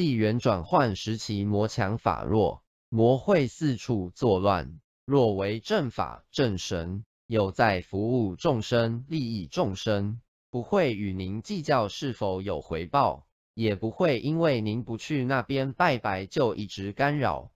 地缘转换时期魔强法弱魔会四处作乱若为正法正神有在服务众生利益众生不会与您计较是否有回报也不会因为您不去那边拜拜就一直干扰